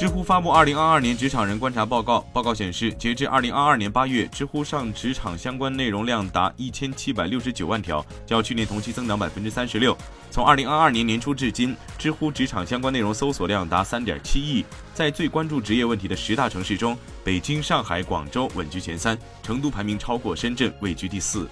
知乎发布《二零二二年职场人观察报告》，报告显示，截至二零二二年八月，知乎上职场相关内容量达一千七百六十九万条，较去年同期增长百分之三十六。从二零二二年年初至今，知乎职场相关内容搜索量达三点七亿。在最关注职业问题的十大城市中，北京、上海、广州稳居前三，成都排名超过深圳，位居第四。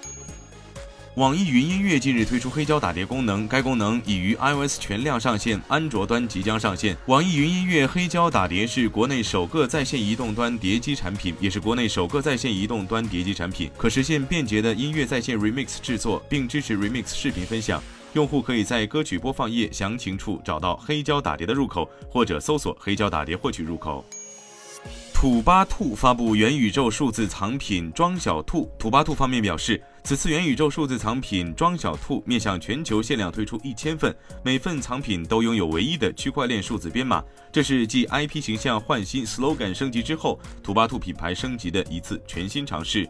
网易云音乐近日推出黑胶打碟功能，该功能已于 iOS 全量上线，安卓端即将上线。网易云音乐黑胶打碟是国内首个在线移动端碟机产品，也是国内首个在线移动端碟机产品，可实现便捷的音乐在线 remix 制作，并支持 remix 视频分享。用户可以在歌曲播放页详情处找到黑胶打碟的入口，或者搜索黑胶打碟获取入口。土巴兔发布元宇宙数字藏品“装小兔”。土巴兔方面表示，此次元宇宙数字藏品“装小兔”面向全球限量推出一千份，每份藏品都拥有唯一的区块链数字编码。这是继 IP 形象换新、slogan 升级之后，土巴兔品牌升级的一次全新尝试。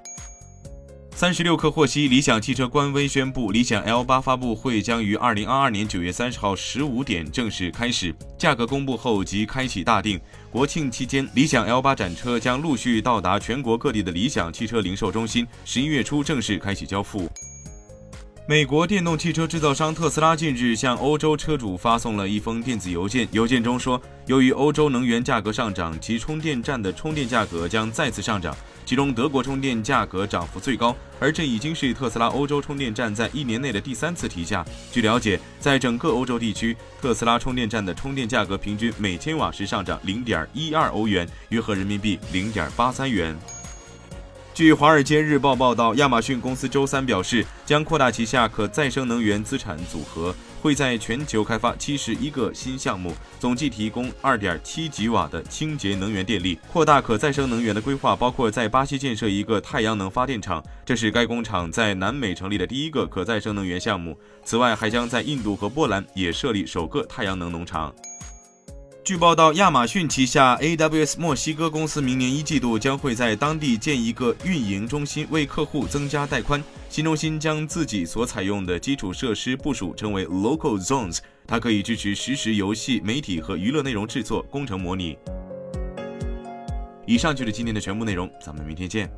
三十六氪获悉，理想汽车官微宣布，理想 L 八发布会将于二零二二年九月三十号十五点正式开始，价格公布后即开启大定。国庆期间，理想 L 八展车将陆续到达全国各地的理想汽车零售中心，十一月初正式开启交付。美国电动汽车制造商特斯拉近日向欧洲车主发送了一封电子邮件，邮件中说，由于欧洲能源价格上涨，其充电站的充电价格将再次上涨，其中德国充电价格涨幅最高，而这已经是特斯拉欧洲充电站在一年内的第三次提价。据了解，在整个欧洲地区，特斯拉充电站的充电价格平均每千瓦时上涨零点一二欧元，约合人民币零点八三元。据《华尔街日报》报道，亚马逊公司周三表示，将扩大旗下可再生能源资产组合，会在全球开发七十一个新项目，总计提供二点七吉瓦的清洁能源电力。扩大可再生能源的规划包括在巴西建设一个太阳能发电厂，这是该工厂在南美成立的第一个可再生能源项目。此外，还将在印度和波兰也设立首个太阳能农场。据报道，亚马逊旗下 AWS 墨西哥公司明年一季度将会在当地建一个运营中心，为客户增加带宽。新中心将自己所采用的基础设施部署称为 Local Zones，它可以支持实时游戏、媒体和娱乐内容制作、工程模拟。以上就是今天的全部内容，咱们明天见。